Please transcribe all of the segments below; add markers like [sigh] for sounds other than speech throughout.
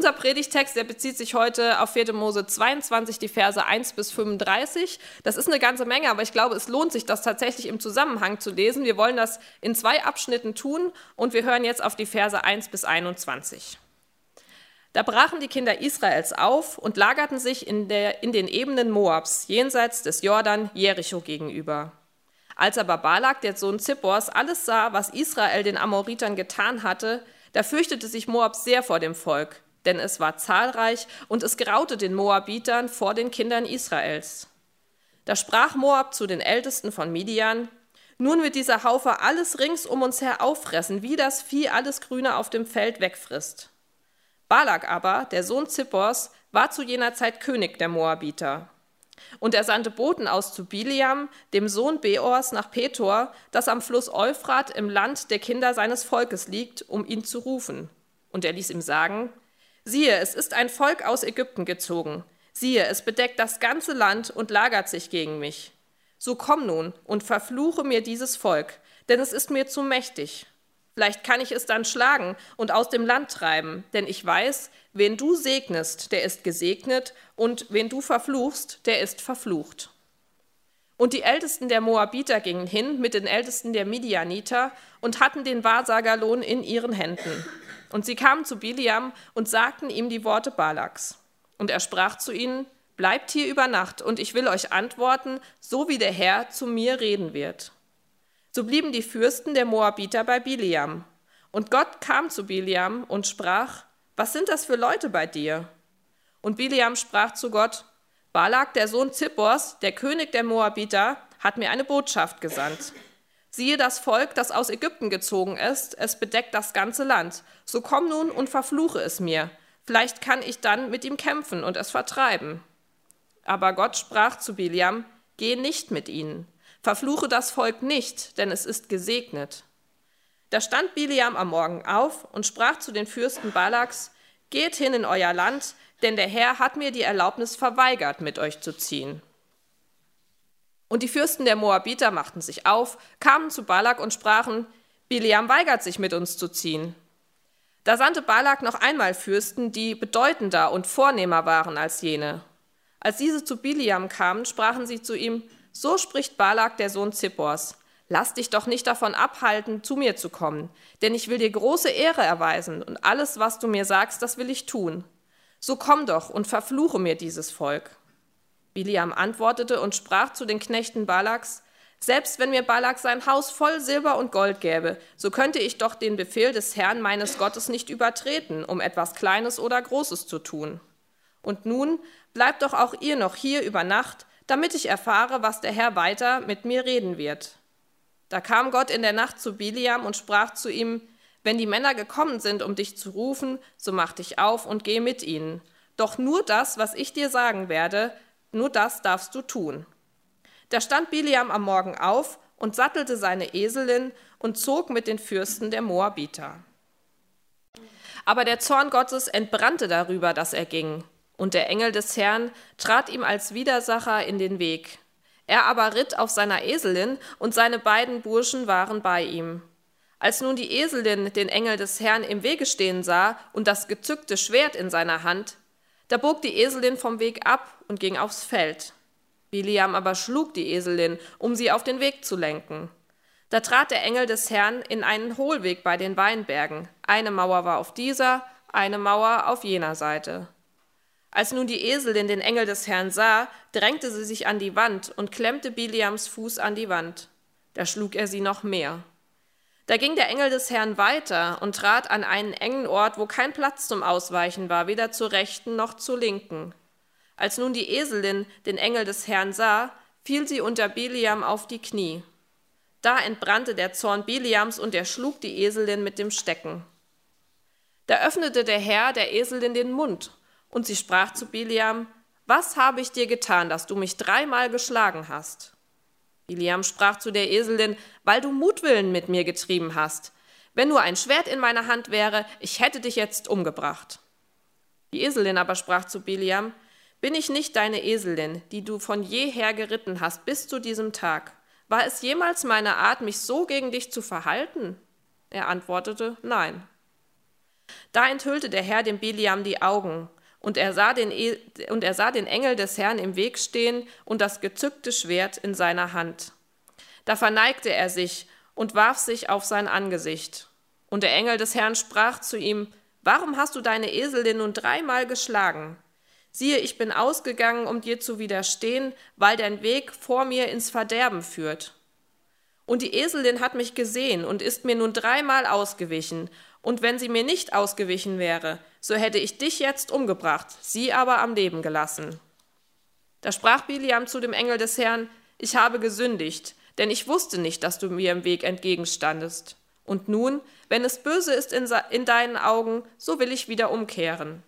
unser Predigtext, der bezieht sich heute auf 4. Mose 22, die Verse 1 bis 35. Das ist eine ganze Menge, aber ich glaube, es lohnt sich, das tatsächlich im Zusammenhang zu lesen. Wir wollen das in zwei Abschnitten tun und wir hören jetzt auf die Verse 1 bis 21. Da brachen die Kinder Israels auf und lagerten sich in, der, in den Ebenen Moabs, jenseits des Jordan, Jericho gegenüber. Als aber Balak, der Sohn Zippors, alles sah, was Israel den Amoritern getan hatte, da fürchtete sich Moab sehr vor dem Volk, denn es war zahlreich und es graute den Moabitern vor den Kindern Israels. Da sprach Moab zu den Ältesten von Midian, nun wird dieser Haufe alles rings um uns her auffressen, wie das Vieh alles Grüne auf dem Feld wegfrisst. Balak aber, der Sohn Zippors, war zu jener Zeit König der Moabiter. Und er sandte Boten aus zu Biliam, dem Sohn Beors, nach Petor, das am Fluss Euphrat im Land der Kinder seines Volkes liegt, um ihn zu rufen. Und er ließ ihm sagen, siehe, es ist ein Volk aus Ägypten gezogen. Siehe, es bedeckt das ganze Land und lagert sich gegen mich. So komm nun und verfluche mir dieses Volk, denn es ist mir zu mächtig. Vielleicht kann ich es dann schlagen und aus dem Land treiben, denn ich weiß, wen du segnest, der ist gesegnet, und wen du verfluchst, der ist verflucht. Und die Ältesten der Moabiter gingen hin mit den Ältesten der Midianiter und hatten den Wahrsagerlohn in ihren Händen. Und sie kamen zu Biliam und sagten ihm die Worte Balaks. Und er sprach zu ihnen, Bleibt hier über Nacht, und ich will euch antworten, so wie der Herr zu mir reden wird. So blieben die Fürsten der Moabiter bei Biliam. Und Gott kam zu Biliam und sprach, was sind das für Leute bei dir? Und Biliam sprach zu Gott, Balak, der Sohn Zippors, der König der Moabiter, hat mir eine Botschaft gesandt. Siehe das Volk, das aus Ägypten gezogen ist, es bedeckt das ganze Land. So komm nun und verfluche es mir. Vielleicht kann ich dann mit ihm kämpfen und es vertreiben. Aber Gott sprach zu Biliam, geh nicht mit ihnen, Verfluche das Volk nicht, denn es ist gesegnet. Da stand Biliam am Morgen auf und sprach zu den Fürsten Balaks, Geht hin in euer Land, denn der Herr hat mir die Erlaubnis verweigert, mit euch zu ziehen. Und die Fürsten der Moabiter machten sich auf, kamen zu Balak und sprachen, Biliam weigert sich, mit uns zu ziehen. Da sandte Balak noch einmal Fürsten, die bedeutender und vornehmer waren als jene. Als diese zu Biliam kamen, sprachen sie zu ihm, so spricht Balak, der Sohn Zippors. Lass dich doch nicht davon abhalten, zu mir zu kommen, denn ich will dir große Ehre erweisen und alles, was du mir sagst, das will ich tun. So komm doch und verfluche mir dieses Volk. Biliam antwortete und sprach zu den Knechten Balaks, selbst wenn mir Balak sein Haus voll Silber und Gold gäbe, so könnte ich doch den Befehl des Herrn meines Gottes nicht übertreten, um etwas Kleines oder Großes zu tun. Und nun bleibt doch auch ihr noch hier über Nacht, damit ich erfahre, was der Herr weiter mit mir reden wird. Da kam Gott in der Nacht zu Biliam und sprach zu ihm, wenn die Männer gekommen sind, um dich zu rufen, so mach dich auf und geh mit ihnen. Doch nur das, was ich dir sagen werde, nur das darfst du tun. Da stand Biliam am Morgen auf und sattelte seine Eselin und zog mit den Fürsten der Moabiter. Aber der Zorn Gottes entbrannte darüber, dass er ging. Und der Engel des Herrn trat ihm als Widersacher in den Weg. Er aber ritt auf seiner Eselin, und seine beiden Burschen waren bei ihm. Als nun die Eselin den Engel des Herrn im Wege stehen sah und das gezückte Schwert in seiner Hand, da bog die Eselin vom Weg ab und ging aufs Feld. Biliam aber schlug die Eselin, um sie auf den Weg zu lenken. Da trat der Engel des Herrn in einen Hohlweg bei den Weinbergen. Eine Mauer war auf dieser, eine Mauer auf jener Seite. Als nun die Eselin den Engel des Herrn sah, drängte sie sich an die Wand und klemmte Biliams Fuß an die Wand. Da schlug er sie noch mehr. Da ging der Engel des Herrn weiter und trat an einen engen Ort, wo kein Platz zum Ausweichen war, weder zur rechten noch zur linken. Als nun die Eselin den Engel des Herrn sah, fiel sie unter Biliam auf die Knie. Da entbrannte der Zorn Biliams und er schlug die Eselin mit dem Stecken. Da öffnete der Herr der Eselin den Mund und sie sprach zu Biliam, was habe ich dir getan, dass du mich dreimal geschlagen hast? Biliam sprach zu der Eselin, weil du Mutwillen mit mir getrieben hast. Wenn nur ein Schwert in meiner Hand wäre, ich hätte dich jetzt umgebracht. Die Eselin aber sprach zu Biliam, bin ich nicht deine Eselin, die du von jeher geritten hast bis zu diesem Tag? War es jemals meine Art, mich so gegen dich zu verhalten? Er antwortete, nein. Da enthüllte der Herr dem Biliam die Augen, und er, sah den, e und er sah den Engel des Herrn im Weg stehen und das gezückte Schwert in seiner Hand. Da verneigte er sich und warf sich auf sein Angesicht. Und der Engel des Herrn sprach zu ihm, Warum hast du deine Eselin nun dreimal geschlagen? Siehe, ich bin ausgegangen, um dir zu widerstehen, weil dein Weg vor mir ins Verderben führt. Und die Eselin hat mich gesehen und ist mir nun dreimal ausgewichen, und wenn sie mir nicht ausgewichen wäre, so hätte ich dich jetzt umgebracht, sie aber am Leben gelassen. Da sprach Biliam zu dem Engel des Herrn, ich habe gesündigt, denn ich wusste nicht, dass du mir im Weg entgegenstandest. Und nun, wenn es böse ist in, in deinen Augen, so will ich wieder umkehren.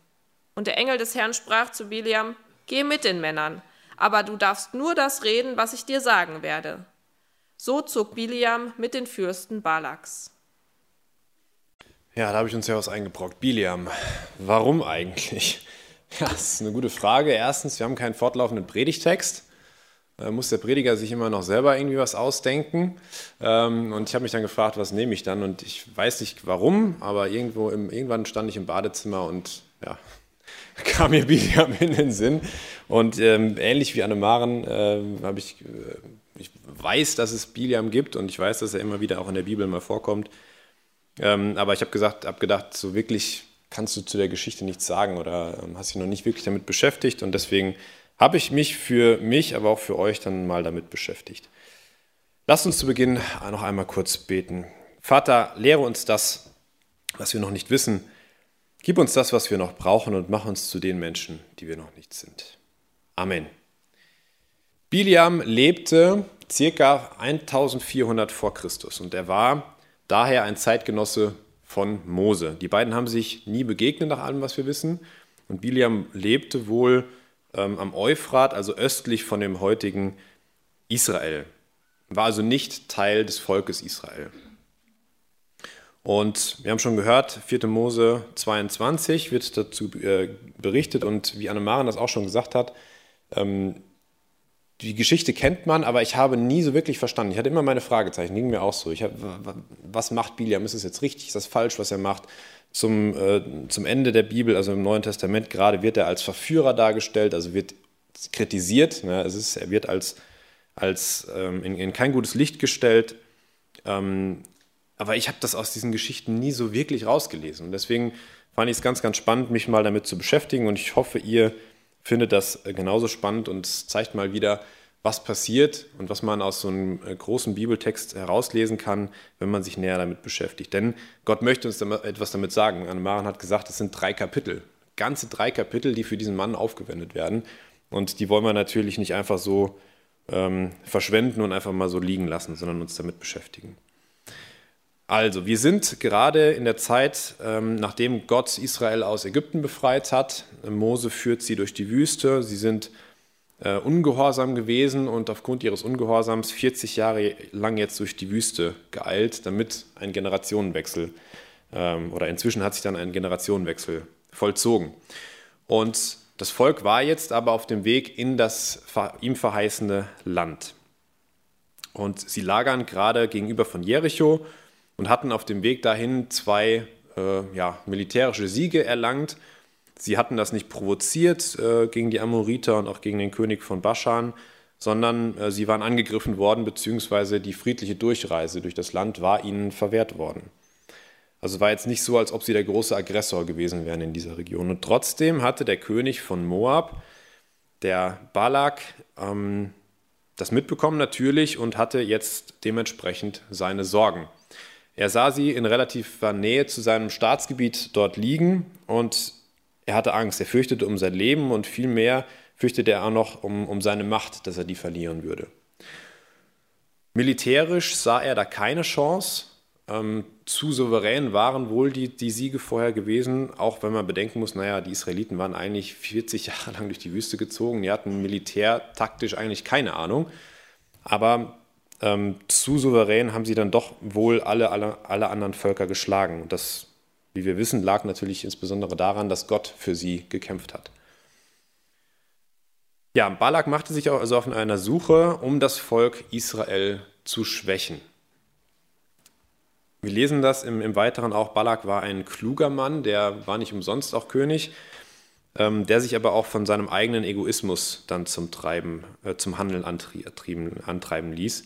Und der Engel des Herrn sprach zu Biliam, Geh mit den Männern, aber du darfst nur das reden, was ich dir sagen werde. So zog Biliam mit den Fürsten Balaks. Ja, da habe ich uns ja was eingebrockt. Biliam, warum eigentlich? Ja, das ist eine gute Frage. Erstens, wir haben keinen fortlaufenden Predigtext. Da muss der Prediger sich immer noch selber irgendwie was ausdenken. Ähm, und ich habe mich dann gefragt, was nehme ich dann? Und ich weiß nicht warum, aber irgendwo im, irgendwann stand ich im Badezimmer und ja, [laughs] kam mir Biliam in den Sinn. Und ähm, ähnlich wie Annemaren äh, habe ich, äh, ich weiß, dass es Biliam gibt und ich weiß, dass er immer wieder auch in der Bibel mal vorkommt. Ähm, aber ich habe gesagt, gedacht, so wirklich kannst du zu der Geschichte nichts sagen oder ähm, hast dich noch nicht wirklich damit beschäftigt und deswegen habe ich mich für mich, aber auch für euch dann mal damit beschäftigt. Lasst uns zu Beginn noch einmal kurz beten. Vater, lehre uns das, was wir noch nicht wissen. Gib uns das, was wir noch brauchen und mach uns zu den Menschen, die wir noch nicht sind. Amen. Biliam lebte circa 1400 vor Christus und er war daher ein Zeitgenosse von Mose. Die beiden haben sich nie begegnet, nach allem, was wir wissen. Und Biliam lebte wohl ähm, am Euphrat, also östlich von dem heutigen Israel. War also nicht Teil des Volkes Israel. Und wir haben schon gehört, 4. Mose 22 wird dazu äh, berichtet und wie Annemaren das auch schon gesagt hat, ähm, die Geschichte kennt man, aber ich habe nie so wirklich verstanden. Ich hatte immer meine Fragezeichen, ging mir auch so. Ich hab, was macht Biliam? Ist es jetzt richtig? Ist das falsch, was er macht? Zum, äh, zum Ende der Bibel, also im Neuen Testament gerade, wird er als Verführer dargestellt, also wird kritisiert. Ne? Es ist, er wird als, als ähm, in, in, kein gutes Licht gestellt. Ähm, aber ich habe das aus diesen Geschichten nie so wirklich rausgelesen. Und deswegen fand ich es ganz, ganz spannend, mich mal damit zu beschäftigen. Und ich hoffe, ihr finde das äh, genauso spannend und zeigt mal wieder, was passiert und was man aus so einem äh, großen Bibeltext herauslesen kann, wenn man sich näher damit beschäftigt. Denn Gott möchte uns etwas damit sagen. Anne-Maren hat gesagt, es sind drei Kapitel, ganze drei Kapitel, die für diesen Mann aufgewendet werden. Und die wollen wir natürlich nicht einfach so ähm, verschwenden und einfach mal so liegen lassen, sondern uns damit beschäftigen. Also, wir sind gerade in der Zeit, ähm, nachdem Gott Israel aus Ägypten befreit hat. Mose führt sie durch die Wüste. Sie sind äh, ungehorsam gewesen und aufgrund ihres Ungehorsams 40 Jahre lang jetzt durch die Wüste geeilt, damit ein Generationenwechsel ähm, oder inzwischen hat sich dann ein Generationenwechsel vollzogen. Und das Volk war jetzt aber auf dem Weg in das ihm verheißene Land. Und sie lagern gerade gegenüber von Jericho und hatten auf dem Weg dahin zwei äh, ja, militärische Siege erlangt. Sie hatten das nicht provoziert äh, gegen die Amoriter und auch gegen den König von Baschan, sondern äh, sie waren angegriffen worden, beziehungsweise die friedliche Durchreise durch das Land war ihnen verwehrt worden. Also war jetzt nicht so, als ob sie der große Aggressor gewesen wären in dieser Region. Und trotzdem hatte der König von Moab, der Balak, ähm, das mitbekommen natürlich und hatte jetzt dementsprechend seine Sorgen. Er sah sie in relativer Nähe zu seinem Staatsgebiet dort liegen und er hatte Angst. Er fürchtete um sein Leben und vielmehr fürchtete er auch noch um, um seine Macht, dass er die verlieren würde. Militärisch sah er da keine Chance. Ähm, zu souverän waren wohl die, die Siege vorher gewesen, auch wenn man bedenken muss, naja, die Israeliten waren eigentlich 40 [laughs] Jahre lang durch die Wüste gezogen, die hatten militärtaktisch eigentlich keine Ahnung. Aber ähm, zu souverän haben sie dann doch wohl alle, alle, alle anderen Völker geschlagen. Und das, wie wir wissen, lag natürlich insbesondere daran, dass Gott für sie gekämpft hat. Ja, Balak machte sich also auf einer Suche, um das Volk Israel zu schwächen. Wir lesen das im, im Weiteren auch, Balak war ein kluger Mann, der war nicht umsonst auch König, ähm, der sich aber auch von seinem eigenen Egoismus dann zum Treiben, äh, zum Handeln antrieben, antreiben ließ.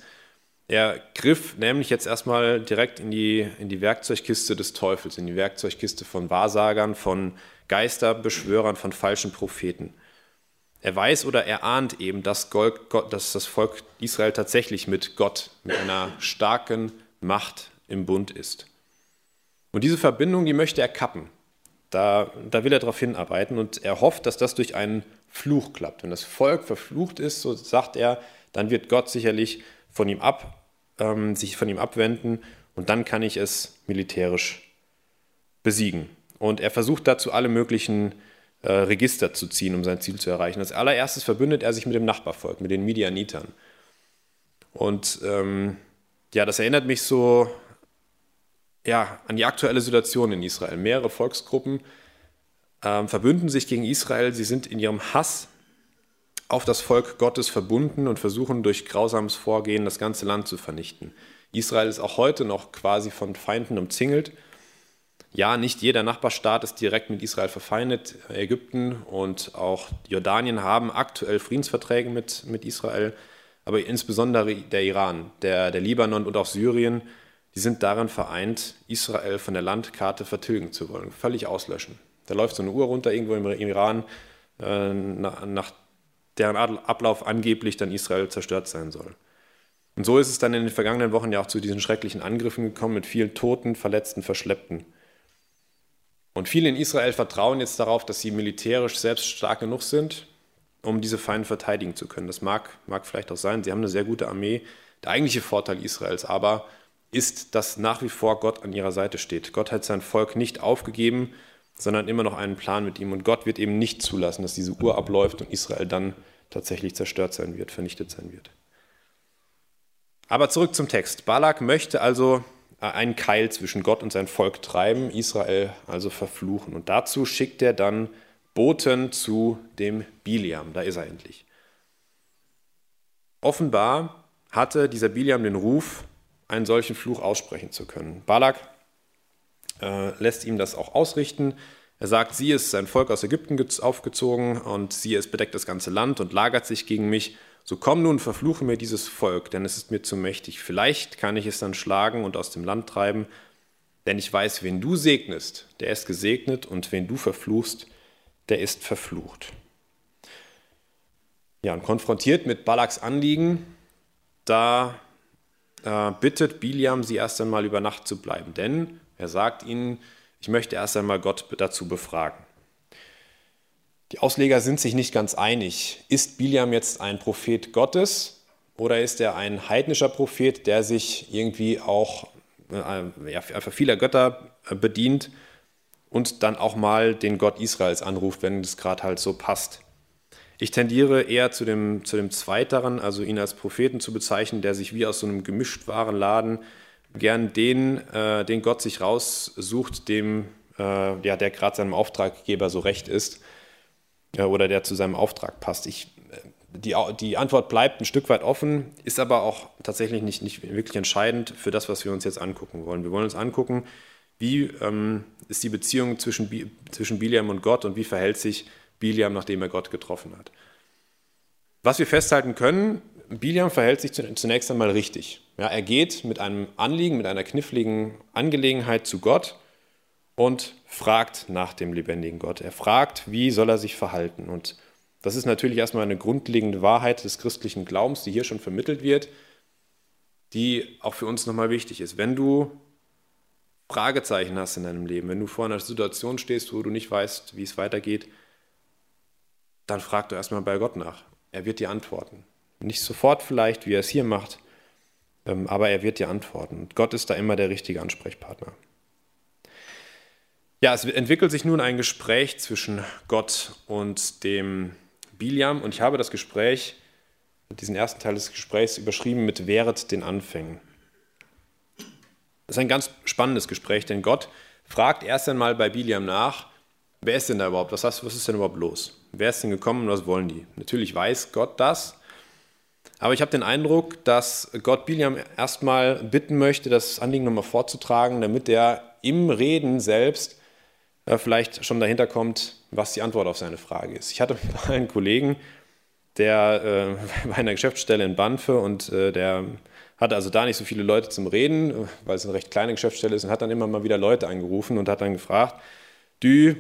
Er griff nämlich jetzt erstmal direkt in die, in die Werkzeugkiste des Teufels, in die Werkzeugkiste von Wahrsagern, von Geisterbeschwörern, von falschen Propheten. Er weiß oder er ahnt eben, dass, Gott, dass das Volk Israel tatsächlich mit Gott, mit einer starken Macht im Bund ist. Und diese Verbindung, die möchte er kappen. Da, da will er darauf hinarbeiten und er hofft, dass das durch einen Fluch klappt. Wenn das Volk verflucht ist, so sagt er, dann wird Gott sicherlich von ihm ab, ähm, sich von ihm abwenden und dann kann ich es militärisch besiegen. Und er versucht dazu alle möglichen äh, Register zu ziehen, um sein Ziel zu erreichen. Als allererstes verbündet er sich mit dem Nachbarvolk, mit den Midianitern. Und ähm, ja, das erinnert mich so ja, an die aktuelle Situation in Israel. Mehrere Volksgruppen ähm, verbünden sich gegen Israel. Sie sind in ihrem Hass auf das Volk Gottes verbunden und versuchen durch grausames Vorgehen das ganze Land zu vernichten. Israel ist auch heute noch quasi von Feinden umzingelt. Ja, nicht jeder Nachbarstaat ist direkt mit Israel verfeindet. Ägypten und auch Jordanien haben aktuell Friedensverträge mit, mit Israel, aber insbesondere der Iran, der, der Libanon und auch Syrien die sind darin vereint, Israel von der Landkarte vertilgen zu wollen, völlig auslöschen. Da läuft so eine Uhr runter irgendwo im Iran, äh, nach deren Ablauf angeblich dann Israel zerstört sein soll. Und so ist es dann in den vergangenen Wochen ja auch zu diesen schrecklichen Angriffen gekommen mit vielen Toten, Verletzten, Verschleppten. Und viele in Israel vertrauen jetzt darauf, dass sie militärisch selbst stark genug sind, um diese Feinde verteidigen zu können. Das mag, mag vielleicht auch sein. Sie haben eine sehr gute Armee. Der eigentliche Vorteil Israels aber ist, dass nach wie vor Gott an ihrer Seite steht. Gott hat sein Volk nicht aufgegeben, sondern immer noch einen Plan mit ihm. Und Gott wird eben nicht zulassen, dass diese Uhr abläuft und Israel dann tatsächlich zerstört sein wird, vernichtet sein wird. Aber zurück zum Text. Balak möchte also einen Keil zwischen Gott und sein Volk treiben, Israel also verfluchen. Und dazu schickt er dann Boten zu dem Biliam. Da ist er endlich. Offenbar hatte dieser Biliam den Ruf, einen solchen Fluch aussprechen zu können. Balak äh, lässt ihm das auch ausrichten. Er sagt, sie ist sein Volk aus Ägypten aufgezogen und sie es bedeckt das ganze Land und lagert sich gegen mich. So komm nun, verfluche mir dieses Volk, denn es ist mir zu mächtig. Vielleicht kann ich es dann schlagen und aus dem Land treiben, denn ich weiß, wen du segnest, der ist gesegnet und wen du verfluchst, der ist verflucht. Ja, und konfrontiert mit Balaks Anliegen, da äh, bittet Biliam, sie erst einmal über Nacht zu bleiben, denn er sagt ihnen, ich möchte erst einmal Gott dazu befragen. Die Ausleger sind sich nicht ganz einig. Ist Biliam jetzt ein Prophet Gottes oder ist er ein heidnischer Prophet, der sich irgendwie auch äh, ja, vieler Götter äh, bedient und dann auch mal den Gott Israels anruft, wenn es gerade halt so passt? Ich tendiere eher zu dem, zu dem Zweiteren, also ihn als Propheten zu bezeichnen, der sich wie aus so einem Gemischtwarenladen gern den, äh, den Gott sich raussucht, dem, äh, ja, der gerade seinem Auftraggeber so recht ist äh, oder der zu seinem Auftrag passt. Ich, äh, die, die Antwort bleibt ein Stück weit offen, ist aber auch tatsächlich nicht, nicht wirklich entscheidend für das, was wir uns jetzt angucken wollen. Wir wollen uns angucken, wie ähm, ist die Beziehung zwischen, zwischen Biliam und Gott und wie verhält sich Biliam, nachdem er Gott getroffen hat. Was wir festhalten können, Biliam verhält sich zunächst einmal richtig. Ja, er geht mit einem Anliegen, mit einer kniffligen Angelegenheit zu Gott und fragt nach dem lebendigen Gott. Er fragt, wie soll er sich verhalten. Und das ist natürlich erstmal eine grundlegende Wahrheit des christlichen Glaubens, die hier schon vermittelt wird, die auch für uns nochmal wichtig ist. Wenn du Fragezeichen hast in deinem Leben, wenn du vor einer Situation stehst, wo du nicht weißt, wie es weitergeht, dann frag doch erstmal bei Gott nach. Er wird dir antworten. Nicht sofort vielleicht, wie er es hier macht, aber er wird dir antworten. Gott ist da immer der richtige Ansprechpartner. Ja, es entwickelt sich nun ein Gespräch zwischen Gott und dem Biliam und ich habe das Gespräch, diesen ersten Teil des Gesprächs überschrieben mit Wehret den Anfängen. Das ist ein ganz spannendes Gespräch, denn Gott fragt erst einmal bei Biliam nach, wer ist denn da überhaupt, was, was ist denn überhaupt los? Wer ist denn gekommen und was wollen die? Natürlich weiß Gott das, Aber ich habe den Eindruck, dass Gott Biliam erstmal bitten möchte, das Anliegen nochmal vorzutragen, damit er im Reden selbst äh, vielleicht schon dahinter kommt, was die Antwort auf seine Frage ist. Ich hatte [laughs] mal einen Kollegen, der äh, [laughs] in der Geschäftsstelle in Banfe und äh, der hatte also da nicht so viele Leute zum Reden, weil es eine recht kleine Geschäftsstelle ist und hat dann immer mal wieder Leute angerufen und hat dann gefragt, du,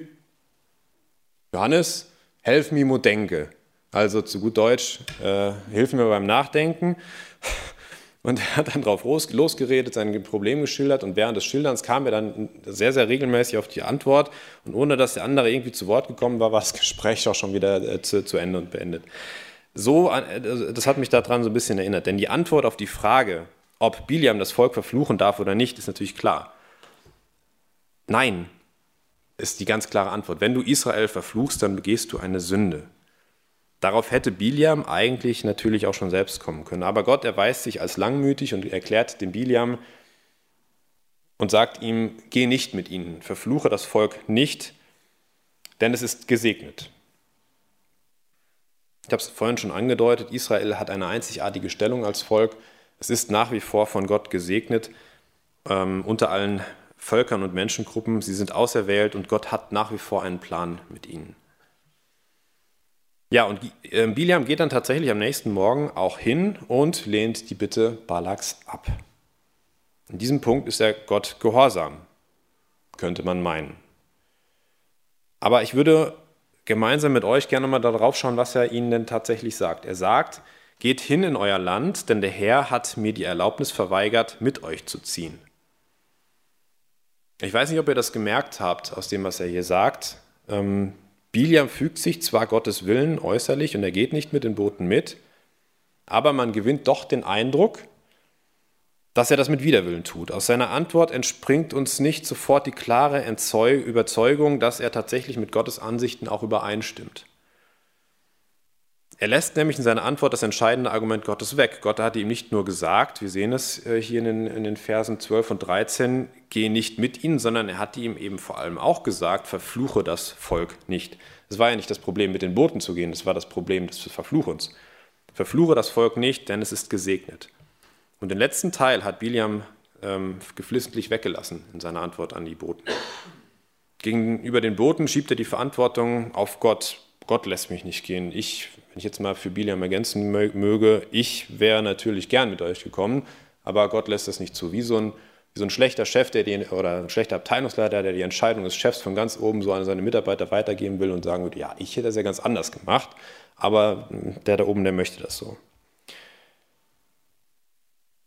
Johannes, helf mir mo denke. Also zu gut Deutsch, äh, hilf mir beim Nachdenken. Und er hat dann drauf losgeredet, sein Problem geschildert und während des Schilderns kam er dann sehr, sehr regelmäßig auf die Antwort und ohne dass der andere irgendwie zu Wort gekommen war, war das [laughs] Gespräch auch schon wieder äh, zu, zu Ende und beendet. So, äh, das hat mich daran so ein bisschen erinnert, denn die Antwort auf die Frage, ob Biliam das Volk verfluchen darf oder nicht, ist natürlich klar. Nein, ist die ganz klare Antwort. Wenn du Israel verfluchst, dann begehst du eine Sünde. Darauf hätte Biliam eigentlich natürlich auch schon selbst kommen können. Aber Gott erweist sich als langmütig und erklärt dem Biliam und sagt ihm, geh nicht mit ihnen, verfluche das Volk nicht, denn es ist gesegnet. Ich habe es vorhin schon angedeutet, Israel hat eine einzigartige Stellung als Volk. Es ist nach wie vor von Gott gesegnet ähm, unter allen Völkern und Menschengruppen. Sie sind auserwählt und Gott hat nach wie vor einen Plan mit ihnen. Ja, und ähm, Biliam geht dann tatsächlich am nächsten Morgen auch hin und lehnt die Bitte Balaks ab. In diesem Punkt ist er Gott gehorsam, könnte man meinen. Aber ich würde gemeinsam mit euch gerne mal darauf schauen, was er ihnen denn tatsächlich sagt. Er sagt, geht hin in euer Land, denn der Herr hat mir die Erlaubnis verweigert, mit euch zu ziehen. Ich weiß nicht, ob ihr das gemerkt habt aus dem, was er hier sagt. Ähm, Biliam fügt sich zwar Gottes Willen äußerlich und er geht nicht mit den Boten mit, aber man gewinnt doch den Eindruck, dass er das mit Widerwillen tut. Aus seiner Antwort entspringt uns nicht sofort die klare Überzeugung, dass er tatsächlich mit Gottes Ansichten auch übereinstimmt. Er lässt nämlich in seiner Antwort das entscheidende Argument Gottes weg. Gott hatte ihm nicht nur gesagt, wir sehen es äh, hier in den, in den Versen 12 und 13, geh nicht mit ihnen, sondern er hatte ihm eben vor allem auch gesagt, verfluche das Volk nicht. Es war ja nicht das Problem, mit den Boten zu gehen, es war das Problem des Verfluchens. Verfluche das Volk nicht, denn es ist gesegnet. Und den letzten Teil hat Biliam ähm, geflissentlich weggelassen in seiner Antwort an die Boten. Gegenüber den Boten schiebt er die Verantwortung auf Gott. Gott lässt mich nicht gehen. Ich wenn ich jetzt mal für Biliam ergänzen möge, ich wäre natürlich gern mit euch gekommen, aber Gott lässt das nicht zu. Wie so ein, wie so ein schlechter Chef der die, oder ein schlechter Abteilungsleiter, der die Entscheidung des Chefs von ganz oben so an seine Mitarbeiter weitergeben will und sagen würde, ja, ich hätte das ja ganz anders gemacht, aber der da oben, der möchte das so.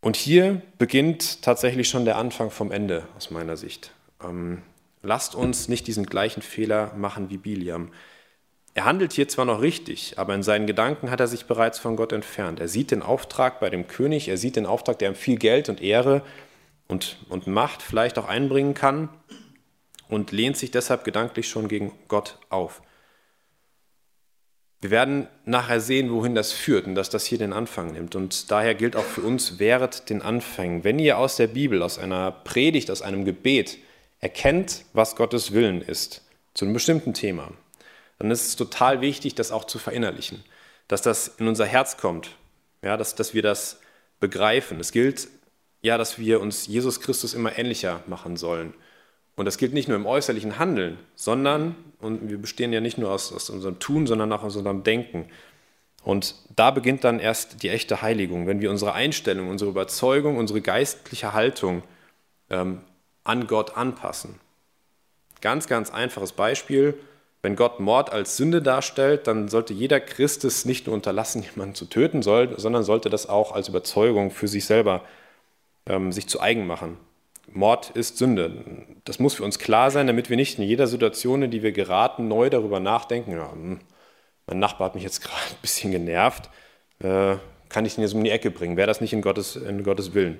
Und hier beginnt tatsächlich schon der Anfang vom Ende aus meiner Sicht. Ähm, lasst uns nicht diesen gleichen Fehler machen wie Biliam. Er handelt hier zwar noch richtig, aber in seinen Gedanken hat er sich bereits von Gott entfernt. Er sieht den Auftrag bei dem König, er sieht den Auftrag, der ihm viel Geld und Ehre und, und Macht vielleicht auch einbringen kann und lehnt sich deshalb gedanklich schon gegen Gott auf. Wir werden nachher sehen, wohin das führt und dass das hier den Anfang nimmt. Und daher gilt auch für uns, wehret den Anfängen. Wenn ihr aus der Bibel, aus einer Predigt, aus einem Gebet erkennt, was Gottes Willen ist, zu einem bestimmten Thema, dann ist es total wichtig, das auch zu verinnerlichen, dass das in unser Herz kommt, ja, dass, dass wir das begreifen. Es gilt ja, dass wir uns Jesus Christus immer ähnlicher machen sollen. Und das gilt nicht nur im äußerlichen Handeln, sondern, und wir bestehen ja nicht nur aus, aus unserem Tun, sondern auch aus unserem Denken. Und da beginnt dann erst die echte Heiligung, wenn wir unsere Einstellung, unsere Überzeugung, unsere geistliche Haltung ähm, an Gott anpassen. Ganz, ganz einfaches Beispiel. Wenn Gott Mord als Sünde darstellt, dann sollte jeder Christ es nicht nur unterlassen, [laughs] jemanden zu töten, sondern sollte das auch als Überzeugung für sich selber ähm, sich zu eigen machen. Mord ist Sünde. Das muss für uns klar sein, damit wir nicht in jeder Situation, in die wir geraten, neu darüber nachdenken, ja, hm, mein Nachbar hat mich jetzt [laughs] gerade ein bisschen genervt, äh, kann ich den jetzt um die Ecke bringen? Wäre das nicht in Gottes, in Gottes Willen?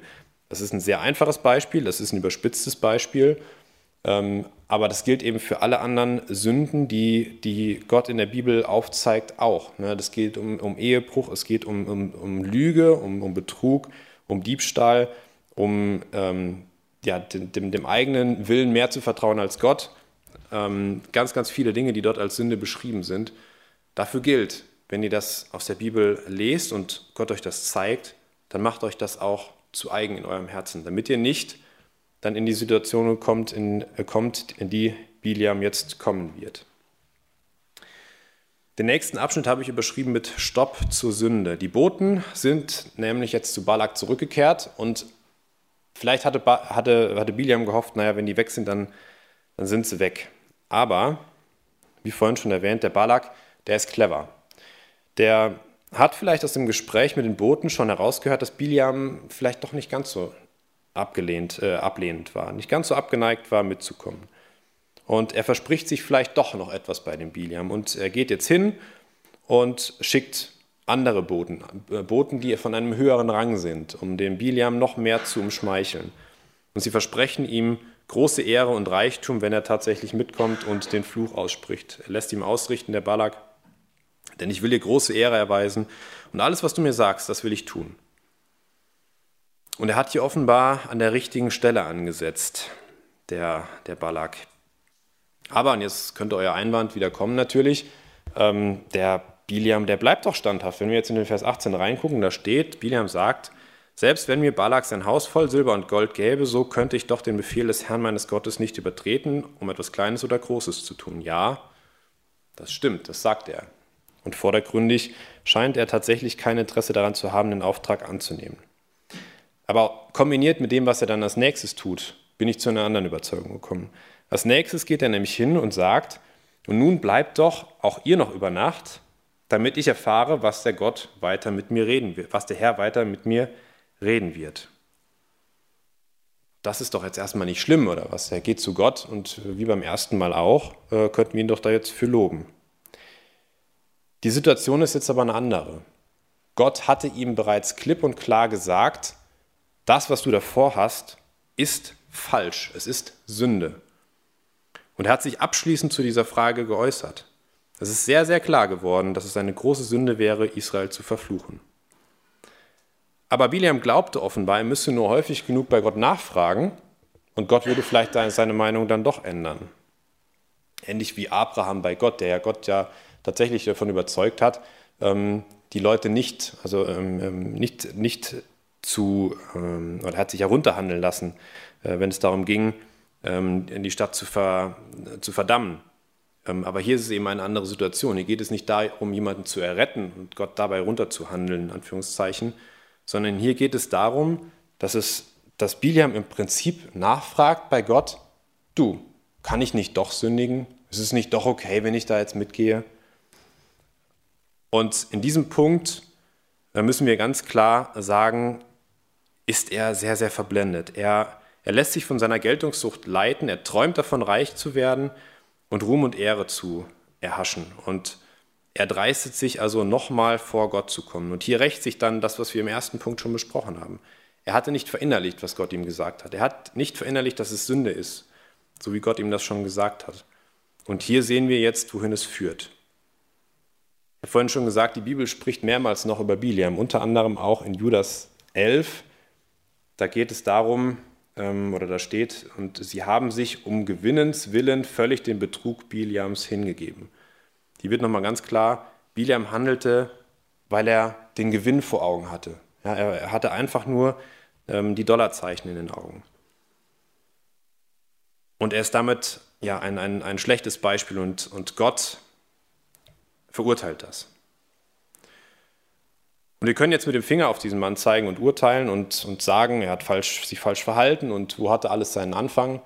Das ist ein sehr einfaches Beispiel, das ist ein überspitztes Beispiel, aber das gilt eben für alle anderen Sünden, die, die Gott in der Bibel aufzeigt, auch. Ne? Das geht um, um Ehebruch, es geht um, um, um Lüge, um, um Betrug, um Diebstahl, um ähm, ja, dem, dem, dem, eigenen Willen mehr zu vertrauen als Gott. Ähm, ganz, ganz viele Dinge, die dort als Sünde beschrieben sind. Dafür gilt, wenn ihr das aus der Bibel lest und Gott euch das zeigt, dann macht euch das auch zu eigen in eurem Herzen, damit ihr nicht dann in die Situation kommt, in, äh, kommt, in die Biliam jetzt kommen wird. Den nächsten Abschnitt habe ich überschrieben mit Stopp zur Sünde. Die Boten sind nämlich jetzt zu Balak zurückgekehrt und vielleicht hatte, hatte, hatte Biliam gehofft, naja, wenn die weg sind, dann, dann sind sie weg. Aber, wie vorhin schon erwähnt, der Balak, der ist clever. Der hat vielleicht aus dem Gespräch mit den Boten schon herausgehört, dass Biliam vielleicht doch nicht ganz so abgelehnt, äh, ablehnend war, nicht ganz so abgeneigt war, mitzukommen. Und er verspricht sich vielleicht doch noch etwas bei dem Biliam. Und er geht jetzt hin und schickt andere Boten, äh, Boten, die von einem höheren Rang sind, um den Biliam noch mehr zu umschmeicheln. Und sie versprechen ihm große Ehre und Reichtum, wenn er tatsächlich mitkommt und den Fluch ausspricht. Er lässt ihm ausrichten, der Balak, denn ich will dir große Ehre erweisen und alles, was du mir sagst, das will ich tun. Und er hat hier offenbar an der richtigen Stelle angesetzt, der, der Balak. Aber, und jetzt könnte euer Einwand wieder kommen natürlich, ähm, der Biliam, der bleibt doch standhaft. Wenn wir jetzt in den Vers 18 reingucken, da steht, Biliam sagt, selbst wenn mir Balak sein Haus voll Silber und Gold gäbe, so könnte ich doch den Befehl des Herrn meines Gottes nicht übertreten, um etwas Kleines oder Großes zu tun. Ja, das stimmt, das sagt er. Und vordergründig scheint er tatsächlich kein Interesse daran zu haben, den Auftrag anzunehmen. Aber kombiniert mit dem, was er dann als nächstes tut, bin ich zu einer anderen Überzeugung gekommen. Als nächstes geht er nämlich hin und sagt, und nun bleibt doch auch ihr noch über Nacht, damit ich erfahre, was der Gott weiter mit mir reden wird, was der Herr weiter mit mir reden wird. Das ist doch jetzt erstmal nicht schlimm, oder was? Er geht zu Gott und wie beim ersten Mal auch, äh, könnten wir ihn doch da jetzt für loben. Die Situation ist jetzt aber eine andere. Gott hatte ihm bereits klipp und klar gesagt, das, was du davor hast, ist falsch, es ist Sünde. Und er hat sich abschließend zu dieser Frage geäußert. Es ist sehr, sehr klar geworden, dass es eine große Sünde wäre, Israel zu verfluchen. Aber Biliam glaubte offenbar, er müsse nur häufig genug bei Gott nachfragen und Gott würde vielleicht seine Meinung dann doch ändern. Ähnlich wie Abraham bei Gott, der ja Gott ja tatsächlich davon überzeugt hat, ähm, die Leute nicht, also ähm, ähm, nicht, nicht zu, ähm, oder hat sich herunterhandeln lassen, äh, wenn es darum ging, ähm, die Stadt zu, ver, zu verdammen. Ähm, aber hier ist es eben eine andere Situation. Hier geht es nicht darum, jemanden zu erretten und Gott dabei runterzuhandeln, in Anführungszeichen, sondern hier geht es darum, dass, es, dass Biliam im Prinzip nachfragt bei Gott, du, kann ich nicht doch sündigen? Ist es nicht doch okay, wenn ich da jetzt mitgehe? Und in diesem Punkt müssen wir ganz klar sagen, ist er sehr, sehr verblendet. Er, er lässt sich von seiner Geltungssucht leiten, er träumt davon, reich zu werden und Ruhm und Ehre zu erhaschen. Und er dreistet sich also nochmal vor Gott zu kommen. Und hier rächt sich dann das, was wir im ersten Punkt schon besprochen haben. Er hatte nicht verinnerlicht, was Gott ihm gesagt hat. Er hat nicht verinnerlicht, dass es Sünde ist, so wie Gott ihm das schon gesagt hat. Und hier sehen wir jetzt, wohin es führt. Ich habe vorhin schon gesagt, die Bibel spricht mehrmals noch über Biliam, unter anderem auch in Judas 11, da geht es darum, ähm, oder da steht, und sie haben sich um Gewinnens willen völlig dem Betrug Biliams hingegeben. Die wird nochmal ganz klar, Biliam handelte, weil er den Gewinn vor Augen hatte. Ja, er hatte einfach nur ähm, die Dollarzeichen in den Augen. Und er ist damit ja, ein, ein, ein schlechtes Beispiel und, und Gott verurteilt das. Und wir können jetzt mit dem Finger auf diesen Mann zeigen und urteilen und, und sagen, er hat falsch, sich falsch verhalten und wo hatte alles seinen Anfang.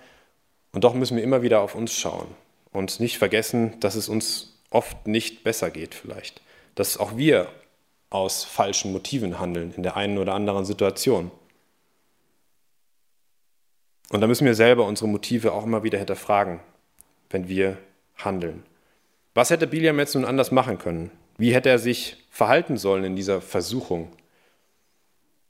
Und doch müssen wir immer wieder auf uns schauen und nicht vergessen, dass es uns oft nicht besser geht vielleicht. Dass auch wir aus falschen Motiven handeln in der einen oder anderen Situation. Und da müssen wir selber unsere Motive auch immer wieder hinterfragen, wenn wir handeln. Was hätte Biliam jetzt nun anders machen können? Wie hätte er sich verhalten sollen in dieser Versuchung?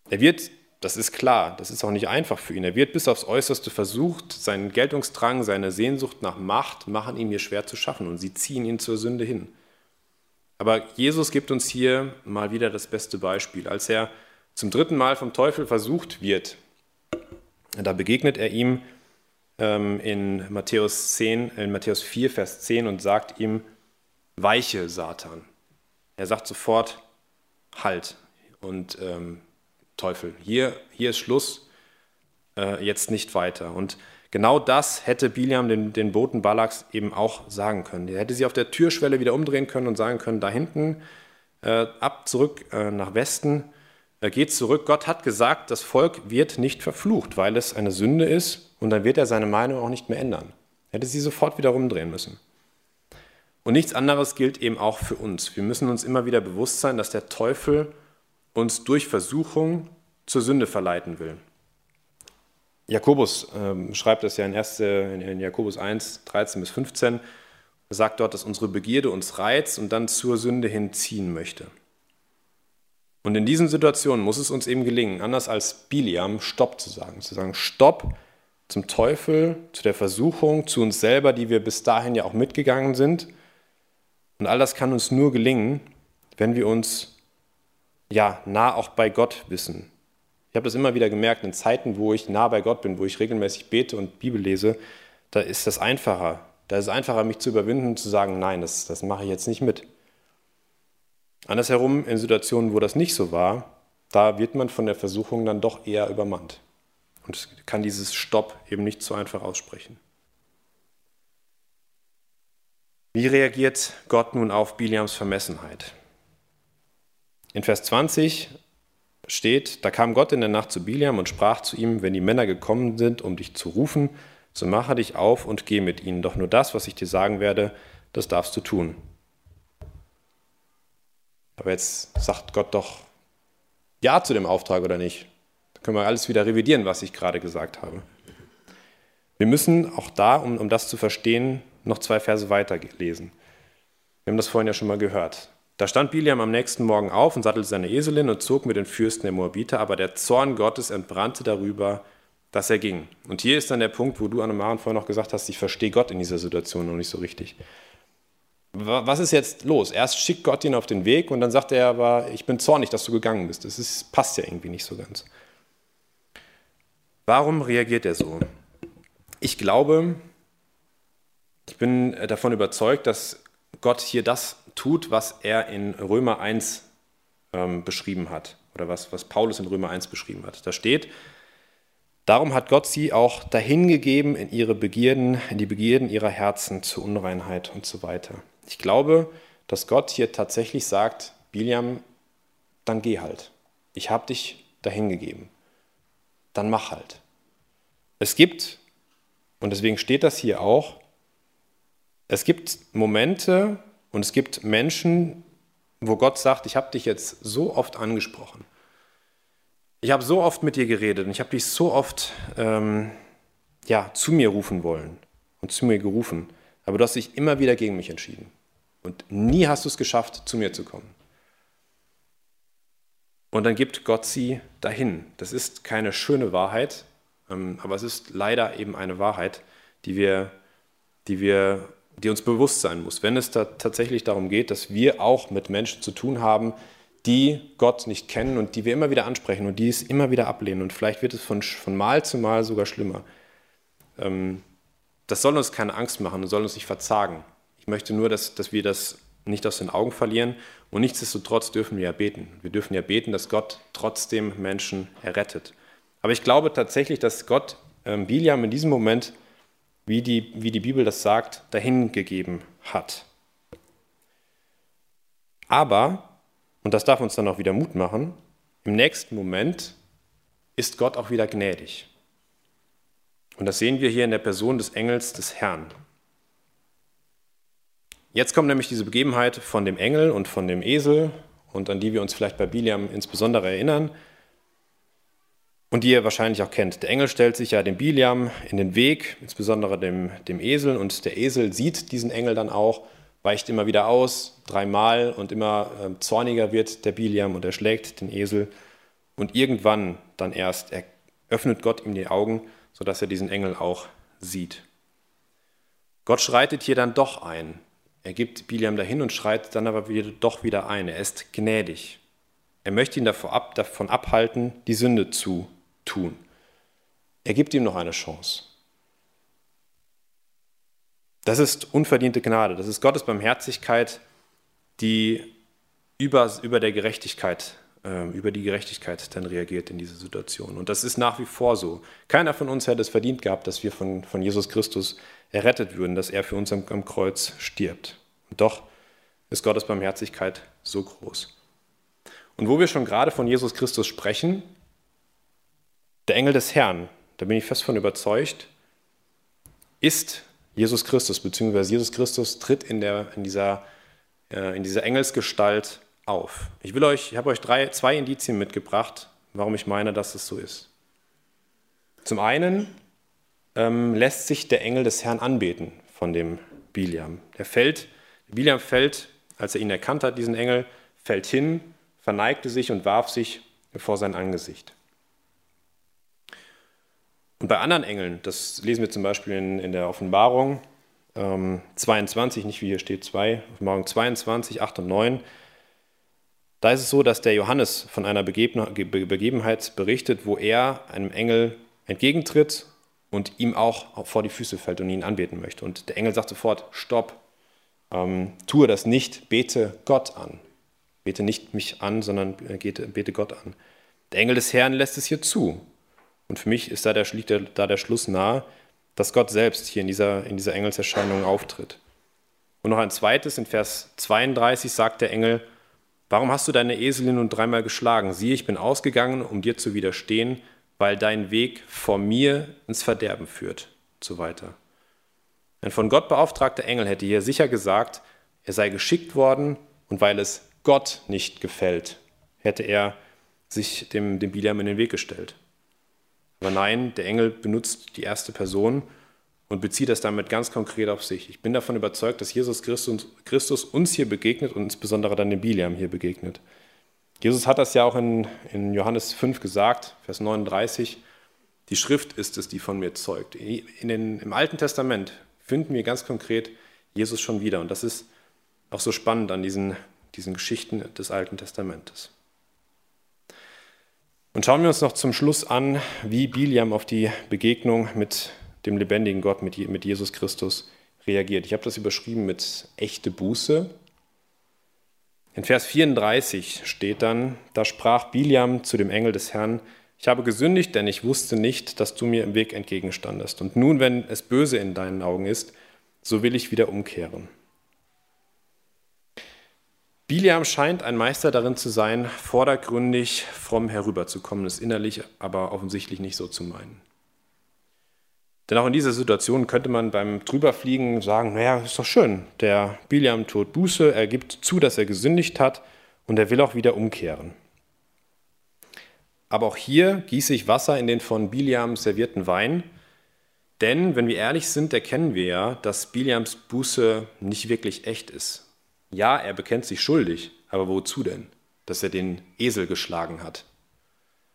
Er wird, das ist klar, das ist auch nicht einfach für ihn, er wird bis aufs Äußerste versucht, seinen Geltungsdrang, seine Sehnsucht nach Macht machen ihm hier schwer zu schaffen und sie ziehen ihn zur Sünde hin. Aber Jesus gibt uns hier mal wieder das beste Beispiel. Als er zum dritten Mal vom Teufel versucht wird, da begegnet er ihm ähm, in Matthäus 10, in Matthäus 4, Vers 10 und sagt ihm, weiche Satan. Er sagt sofort, halt und ähm, Teufel, hier, hier ist Schluss, äh, jetzt nicht weiter. Und genau das hätte Biliam den, den Boten Balaks eben auch sagen können. Er hätte sie auf der Türschwelle wieder umdrehen können und sagen können, da hinten, äh, ab, zurück äh, nach Westen, er geht zurück. Gott hat gesagt, das Volk wird nicht verflucht, weil es eine Sünde ist und dann wird er seine Meinung auch nicht mehr ändern. Er hätte sie sofort wieder rumdrehen müssen. Und nichts anderes gilt eben auch für uns. Wir müssen uns immer wieder bewusst sein, dass der Teufel uns durch Versuchung zur Sünde verleiten will. Jakobus ähm, schreibt das ja in, 1, in Jakobus 1, 13 bis 15. Er sagt dort, dass unsere Begierde uns reizt und dann zur Sünde hinziehen möchte. Und in diesen Situationen muss es uns eben gelingen, anders als Biliam, Stopp zu sagen. Zu sagen, Stopp zum Teufel, zu der Versuchung, zu uns selber, die wir bis dahin ja auch mitgegangen sind. Und all das kann uns nur gelingen, wenn wir uns ja nah auch bei Gott wissen. Ich habe das immer wieder gemerkt, in Zeiten, wo ich nah bei Gott bin, wo ich regelmäßig bete und Bibel lese, da ist das einfacher. Da ist es einfacher, mich zu überwinden und zu sagen, nein, das, das mache ich jetzt nicht mit. Andersherum, in Situationen, wo das nicht so war, da wird man von der Versuchung dann doch eher übermannt und kann dieses Stopp eben nicht so einfach aussprechen. Wie reagiert Gott nun auf Biliams Vermessenheit? In Vers 20 steht, da kam Gott in der Nacht zu Biliam und sprach zu ihm, wenn die Männer gekommen sind, um dich zu rufen, so mache dich auf und geh mit ihnen, doch nur das, was ich dir sagen werde, das darfst du tun. Aber jetzt sagt Gott doch Ja zu dem Auftrag oder nicht? Da können wir alles wieder revidieren, was ich gerade gesagt habe. Wir müssen auch da, um, um das zu verstehen, noch zwei Verse weiter lesen. Wir haben das vorhin ja schon mal gehört. Da stand Biliam am nächsten Morgen auf und sattelte seine Eselin und zog mit den Fürsten der Moabiter, aber der Zorn Gottes entbrannte darüber, dass er ging. Und hier ist dann der Punkt, wo du, Annemaren, vorhin noch gesagt hast, ich verstehe Gott in dieser Situation noch nicht so richtig was ist jetzt los? Erst schickt Gott ihn auf den Weg und dann sagt er aber, ich bin zornig, dass du gegangen bist. Das ist, passt ja irgendwie nicht so ganz. Warum reagiert er so? Ich glaube, bin davon überzeugt, dass Gott hier das tut, was er in Römer 1 ähm, beschrieben hat oder was, was Paulus in Römer 1 beschrieben hat. Da steht, darum hat Gott sie auch dahingegeben in ihre Begierden, in die Begierden ihrer Herzen zur Unreinheit und so weiter. Ich glaube, dass Gott hier tatsächlich sagt, Biliam, dann geh halt. Ich habe dich dahin gegeben. Dann mach halt. Es gibt, und deswegen steht das hier auch, es gibt Momente und es gibt Menschen, wo Gott sagt, ich habe dich jetzt so oft angesprochen. Ich habe so oft mit dir geredet und ich habe dich so oft ähm, ja, zu mir rufen wollen und zu mir gerufen. Aber du hast dich immer wieder gegen mich entschieden. Und nie hast du es geschafft, zu mir zu kommen. Und dann gibt Gott sie dahin. Das ist keine schöne Wahrheit, ähm, aber es ist leider eben eine Wahrheit, die wir, die wir, die uns bewusst sein muss, wenn es da tatsächlich darum geht, dass wir auch mit Menschen zu tun haben, die Gott nicht kennen und die wir immer wieder ansprechen und die es immer wieder ablehnen. Und vielleicht wird es von, von Mal zu Mal sogar schlimmer. Ähm, das soll uns keine Angst machen und soll uns nicht verzagen. Ich möchte nur, dass, dass wir das nicht aus den Augen verlieren. Und nichtsdestotrotz dürfen wir ja beten. Wir dürfen ja beten, dass Gott trotzdem Menschen errettet. Aber ich glaube tatsächlich, dass Gott ähm, Biliam in diesem Moment, wie die, wie die Bibel das sagt, dahingegeben hat. Aber, und das darf uns dann auch wieder Mut machen, im nächsten Moment ist Gott auch wieder gnädig. Und das sehen wir hier in der Person des Engels des Herrn. Jetzt kommt nämlich diese Begebenheit von dem Engel und von dem Esel und an die wir uns vielleicht bei Biliam insbesondere erinnern und die ihr wahrscheinlich auch kennt. Der Engel stellt sich ja dem Biliam in den Weg, insbesondere dem, dem Esel und der Esel sieht diesen Engel dann auch, weicht immer wieder aus, dreimal und immer äh, zorniger wird der Biliam und er schlägt den Esel und irgendwann dann erst öffnet Gott ihm die Augen sodass er diesen Engel auch sieht. Gott schreitet hier dann doch ein. Er gibt Biliam dahin und schreitet dann aber wieder, doch wieder ein. Er ist gnädig. Er möchte ihn davon abhalten, die Sünde zu tun. Er gibt ihm noch eine Chance. Das ist unverdiente Gnade. Das ist Gottes Barmherzigkeit, die über, über der Gerechtigkeit, äh, über die Gerechtigkeit dann reagiert in diese Situation. Und das ist nach wie vor so. Keiner von uns hätte es verdient gehabt, dass wir von, von Jesus Christus errettet würden, dass er für uns am, am Kreuz stirbt. Und doch ist Gottes Barmherzigkeit so groß. Und wo wir schon gerade von Jesus Christus sprechen, der Engel des Herrn, da bin ich fest von überzeugt, ist Jesus Christus, beziehungsweise Jesus Christus tritt in, der, in, dieser, äh, in dieser Engelsgestalt auf. Ich, will euch, ich habe euch drei, zwei Indizien mitgebracht, warum ich meine, dass es so ist. Zum einen ähm, lässt sich der Engel des Herrn anbeten von dem Biliam. Der fällt, Biliam fällt, als er ihn erkannt hat, diesen Engel, fällt hin, verneigte sich und warf sich vor sein Angesicht. Und bei anderen Engeln, das lesen wir zum Beispiel in, in der Offenbarung ähm, 22, nicht wie hier steht 2, Offenbarung 22, 8 und 9, da ist es so, dass der Johannes von einer Begebenheit berichtet, wo er einem Engel entgegentritt und ihm auch vor die Füße fällt und ihn anbeten möchte. Und der Engel sagt sofort, stopp, ähm, tue das nicht, bete Gott an. Bete nicht mich an, sondern bete Gott an. Der Engel des Herrn lässt es hier zu. Und für mich ist da der, liegt der, da der Schluss nahe, dass Gott selbst hier in dieser, in dieser Engelserscheinung auftritt. Und noch ein zweites, in Vers 32 sagt der Engel, Warum hast du deine Eselin nun dreimal geschlagen? Siehe, ich bin ausgegangen, um dir zu widerstehen, weil dein Weg vor mir ins Verderben führt. Und so weiter. Ein von Gott beauftragter Engel hätte hier sicher gesagt, er sei geschickt worden und weil es Gott nicht gefällt, hätte er sich dem, dem Biliam in den Weg gestellt. Aber nein, der Engel benutzt die erste Person und bezieht das damit ganz konkret auf sich. Ich bin davon überzeugt, dass Jesus Christus, Christus uns hier begegnet und insbesondere dann dem Biliam hier begegnet. Jesus hat das ja auch in, in Johannes 5 gesagt, Vers 39. Die Schrift ist es, die von mir zeugt. In den, Im Alten Testament finden wir ganz konkret Jesus schon wieder. Und das ist auch so spannend an diesen, diesen Geschichten des Alten Testamentes. Und schauen wir uns noch zum Schluss an, wie Biliam auf die Begegnung mit dem lebendigen Gott, mit Jesus Christus reagiert. Ich habe das überschrieben mit echte Buße. In Vers 34 steht dann, da sprach Biliam zu dem Engel des Herrn, ich habe gesündigt, denn ich wusste nicht, dass du mir im Weg entgegenstandest. Und nun, wenn es böse in deinen Augen ist, so will ich wieder umkehren. Biliam scheint ein Meister darin zu sein, vordergründig fromm herüberzukommen, es innerlich aber offensichtlich nicht so zu meinen. Denn auch in dieser Situation könnte man beim Drüberfliegen sagen, naja, ist doch schön, der Biliam tut Buße, er gibt zu, dass er gesündigt hat und er will auch wieder umkehren. Aber auch hier gieße ich Wasser in den von Biliam servierten Wein, denn wenn wir ehrlich sind, erkennen wir ja, dass Biliams Buße nicht wirklich echt ist. Ja, er bekennt sich schuldig, aber wozu denn? Dass er den Esel geschlagen hat.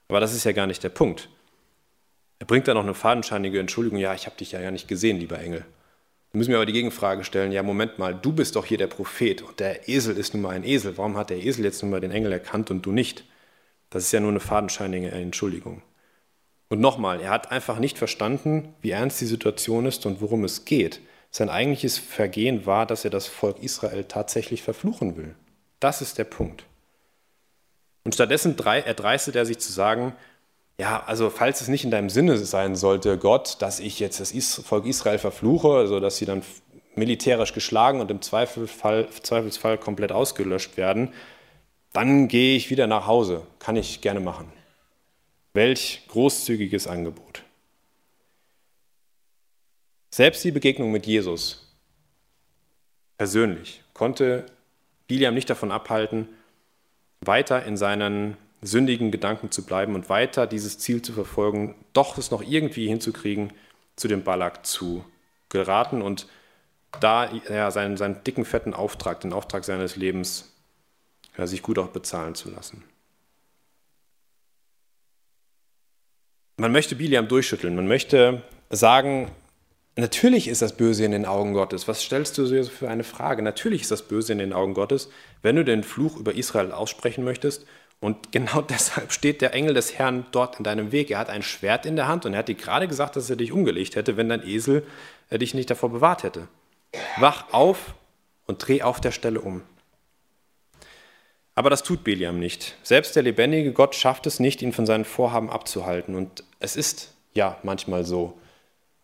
Aber das ist ja gar nicht der Punkt. Er bringt dann noch eine fadenscheinige Entschuldigung, ja, ich habe dich ja gar nicht gesehen, lieber Engel. Da müssen wir aber die Gegenfrage stellen, ja, Moment mal, du bist doch hier der Prophet und der Esel ist nun mal ein Esel. Warum hat der Esel jetzt nun mal den Engel erkannt und du nicht? Das ist ja nur eine fadenscheinige Entschuldigung. Und nochmal, er hat einfach nicht verstanden, wie ernst die Situation ist und worum es geht. Sein eigentliches Vergehen war, dass er das Volk Israel tatsächlich verfluchen will. Das ist der Punkt. Und stattdessen erdreistet er sich zu sagen, ja, also falls es nicht in deinem Sinne sein sollte, Gott, dass ich jetzt das Volk Israel verfluche, also dass sie dann militärisch geschlagen und im Zweifelsfall, Zweifelsfall komplett ausgelöscht werden, dann gehe ich wieder nach Hause. Kann ich gerne machen. Welch großzügiges Angebot. Selbst die Begegnung mit Jesus persönlich konnte Biliam nicht davon abhalten, weiter in seinen sündigen Gedanken zu bleiben und weiter dieses Ziel zu verfolgen, doch es noch irgendwie hinzukriegen, zu dem Balak zu geraten und da ja, seinen, seinen dicken, fetten Auftrag, den Auftrag seines Lebens, ja, sich gut auch bezahlen zu lassen. Man möchte Biliam durchschütteln, man möchte sagen, Natürlich ist das Böse in den Augen Gottes. Was stellst du für eine Frage? Natürlich ist das Böse in den Augen Gottes, wenn du den Fluch über Israel aussprechen möchtest. Und genau [laughs] deshalb steht der Engel des Herrn dort in deinem Weg. Er hat ein Schwert in der Hand und er hat dir gerade gesagt, dass er dich umgelegt hätte, wenn dein Esel äh, dich nicht davor bewahrt hätte. Wach auf und dreh auf der Stelle um. Aber das tut Beliam nicht. Selbst der lebendige Gott schafft es nicht, ihn von seinen Vorhaben abzuhalten. Und es ist ja manchmal so.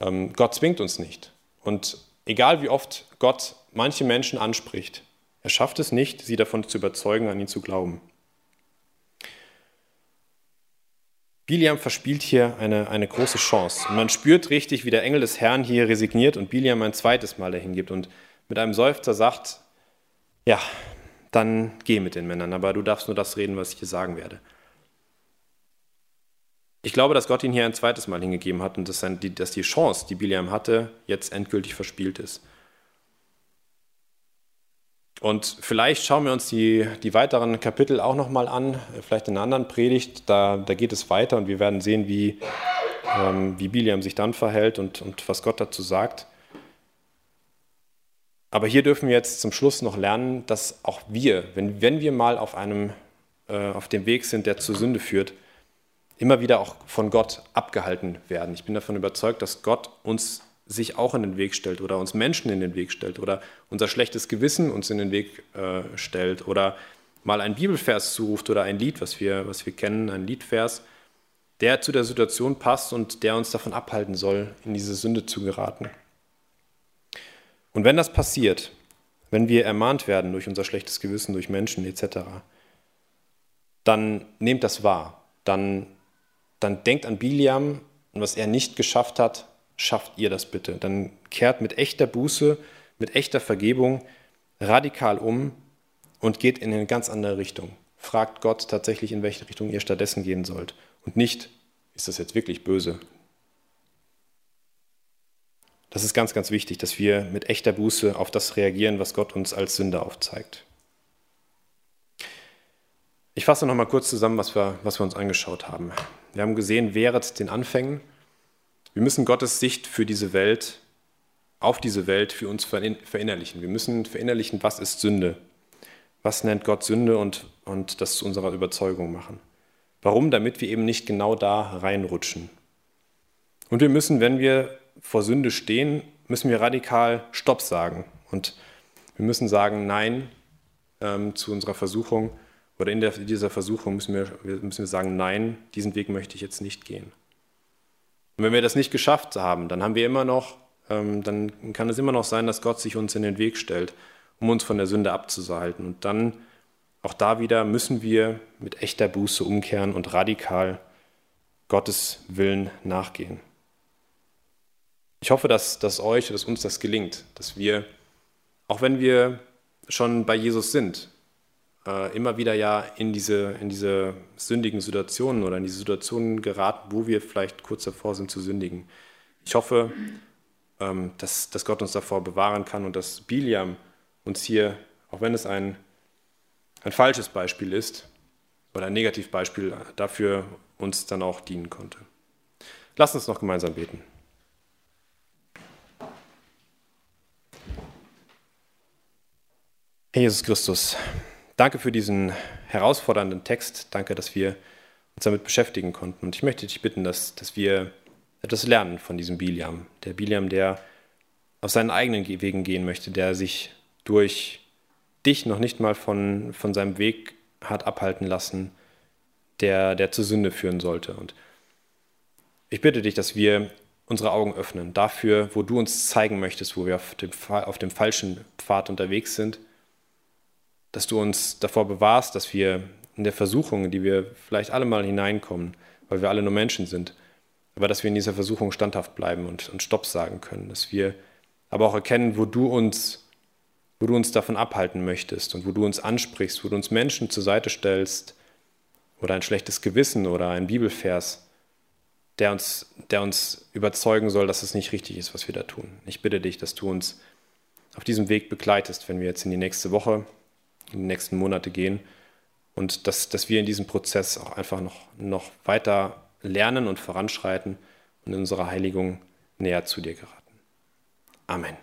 Ähm, Gott zwingt uns nicht. Und egal wie oft Gott manche Menschen anspricht, er schafft es nicht, sie davon zu überzeugen, an ihn zu glauben. Biliam verspielt hier eine, eine große Chance. Und man spürt richtig, wie der Engel des Herrn hier resigniert und Biliam ein zweites Mal dahin gibt und mit einem Seufzer sagt, ja, dann geh mit den Männern, aber du darfst nur das reden, was ich dir sagen werde. Ich glaube, dass Gott ihn hier ein zweites Mal hingegeben hat und dass, die Chance, die Biliam hatte, jetzt endgültig verspielt ist. Und vielleicht schauen wir uns die, die weiteren Kapitel auch nochmal an, vielleicht in einer anderen Predigt. Da, da geht es weiter und wir werden sehen, wie, ähm, wie Biliam sich dann verhält und, und was Gott dazu sagt. Aber hier dürfen wir jetzt zum Schluss noch lernen, dass auch wir, wenn, wenn wir mal auf, einem, äh, auf dem Weg sind, der zur Sünde führt, immer wieder auch von Gott abgehalten werden. Ich bin davon überzeugt, dass Gott uns sich auch in den Weg stellt oder uns Menschen in den Weg stellt oder unser schlechtes Gewissen uns in den Weg äh, stellt oder mal ein Bibelvers zuruft oder ein Lied, was wir, was wir kennen, ein Liedvers, der zu der Situation passt und der uns davon abhalten soll, in diese Sünde zu geraten. Und wenn das passiert, wenn wir ermahnt werden durch unser schlechtes Gewissen, durch Menschen etc., dann nehmt das wahr. Dann, dann denkt an Biliam und was er nicht geschafft hat, schafft ihr das bitte. Dann kehrt mit echter Buße, mit echter Vergebung radikal um und geht in eine ganz andere Richtung. Fragt Gott tatsächlich, in welche Richtung ihr stattdessen gehen sollt. Und nicht, ist das jetzt wirklich böse? Das ist ganz, ganz wichtig, dass wir mit echter Buße auf das reagieren, was Gott uns als Sünde aufzeigt. Ich fasse noch mal kurz zusammen, was wir, was wir uns angeschaut haben. Wir haben gesehen, wehret den Anfängen, wir müssen Gottes Sicht für diese Welt, auf diese Welt für uns verinnerlichen. Wir müssen verinnerlichen, was ist Sünde? Was nennt Gott Sünde und, und das zu unserer Überzeugung machen? Warum? Damit wir eben nicht genau da reinrutschen. Und wir müssen, wenn wir vor Sünde stehen, müssen wir radikal Stopp sagen. Und wir müssen sagen Nein ähm, zu unserer Versuchung. Oder in der, dieser Versuchung müssen wir, müssen wir sagen Nein, diesen Weg möchte ich jetzt nicht gehen. Und wenn wir das nicht geschafft haben, dann haben wir immer noch, ähm, dann kann es immer noch sein, dass Gott sich uns in den Weg stellt, um uns von der Sünde abzuhalten. Und dann, auch da wieder, müssen wir mit echter Buße umkehren und radikal Gottes Willen nachgehen. Ich hoffe, dass, dass euch, dass uns das gelingt, dass wir, auch wenn wir schon bei Jesus sind, äh, immer wieder ja in diese, in diese sündigen Situationen oder in diese Situationen geraten, wo wir vielleicht kurz davor sind zu sündigen. Ich hoffe, ähm, dass, dass Gott uns davor bewahren kann und dass Biliam uns hier, auch wenn es ein, ein falsches Beispiel ist oder ein Negativbeispiel, dafür uns dann auch dienen konnte. Lass uns noch gemeinsam beten. Jesus Christus, Danke für diesen herausfordernden Text. Danke, dass wir uns damit beschäftigen konnten. Und ich möchte dich bitten, dass, dass wir etwas lernen von diesem Biliam. Der Biliam, der auf seinen eigenen Wegen gehen möchte, der sich durch dich noch nicht mal von, von seinem Weg hat abhalten lassen, der, der zur Sünde führen sollte. Und ich bitte dich, dass wir unsere Augen öffnen dafür, wo du uns zeigen möchtest, wo wir auf dem, auf dem falschen Pfad unterwegs sind dass du uns davor bewahrst, dass wir in der Versuchung, in die wir vielleicht alle mal hineinkommen, weil wir alle nur Menschen sind, aber dass wir in dieser Versuchung standhaft bleiben und, und Stopp sagen können, dass wir aber auch erkennen, wo du uns, wo du uns davon abhalten möchtest und wo du uns ansprichst, wo du uns Menschen zur Seite stellst oder ein schlechtes Gewissen oder ein Bibelvers, der uns, der uns überzeugen soll, dass es nicht richtig ist, was wir da tun. Ich bitte dich, dass du uns auf diesem Weg begleitest, wenn wir jetzt in die nächste Woche die nächsten Monate gehen. Und dass, dass wir in diesem Prozess auch einfach noch, noch weiter lernen und voranschreiten und in unserer Heiligung näher zu dir geraten. Amen.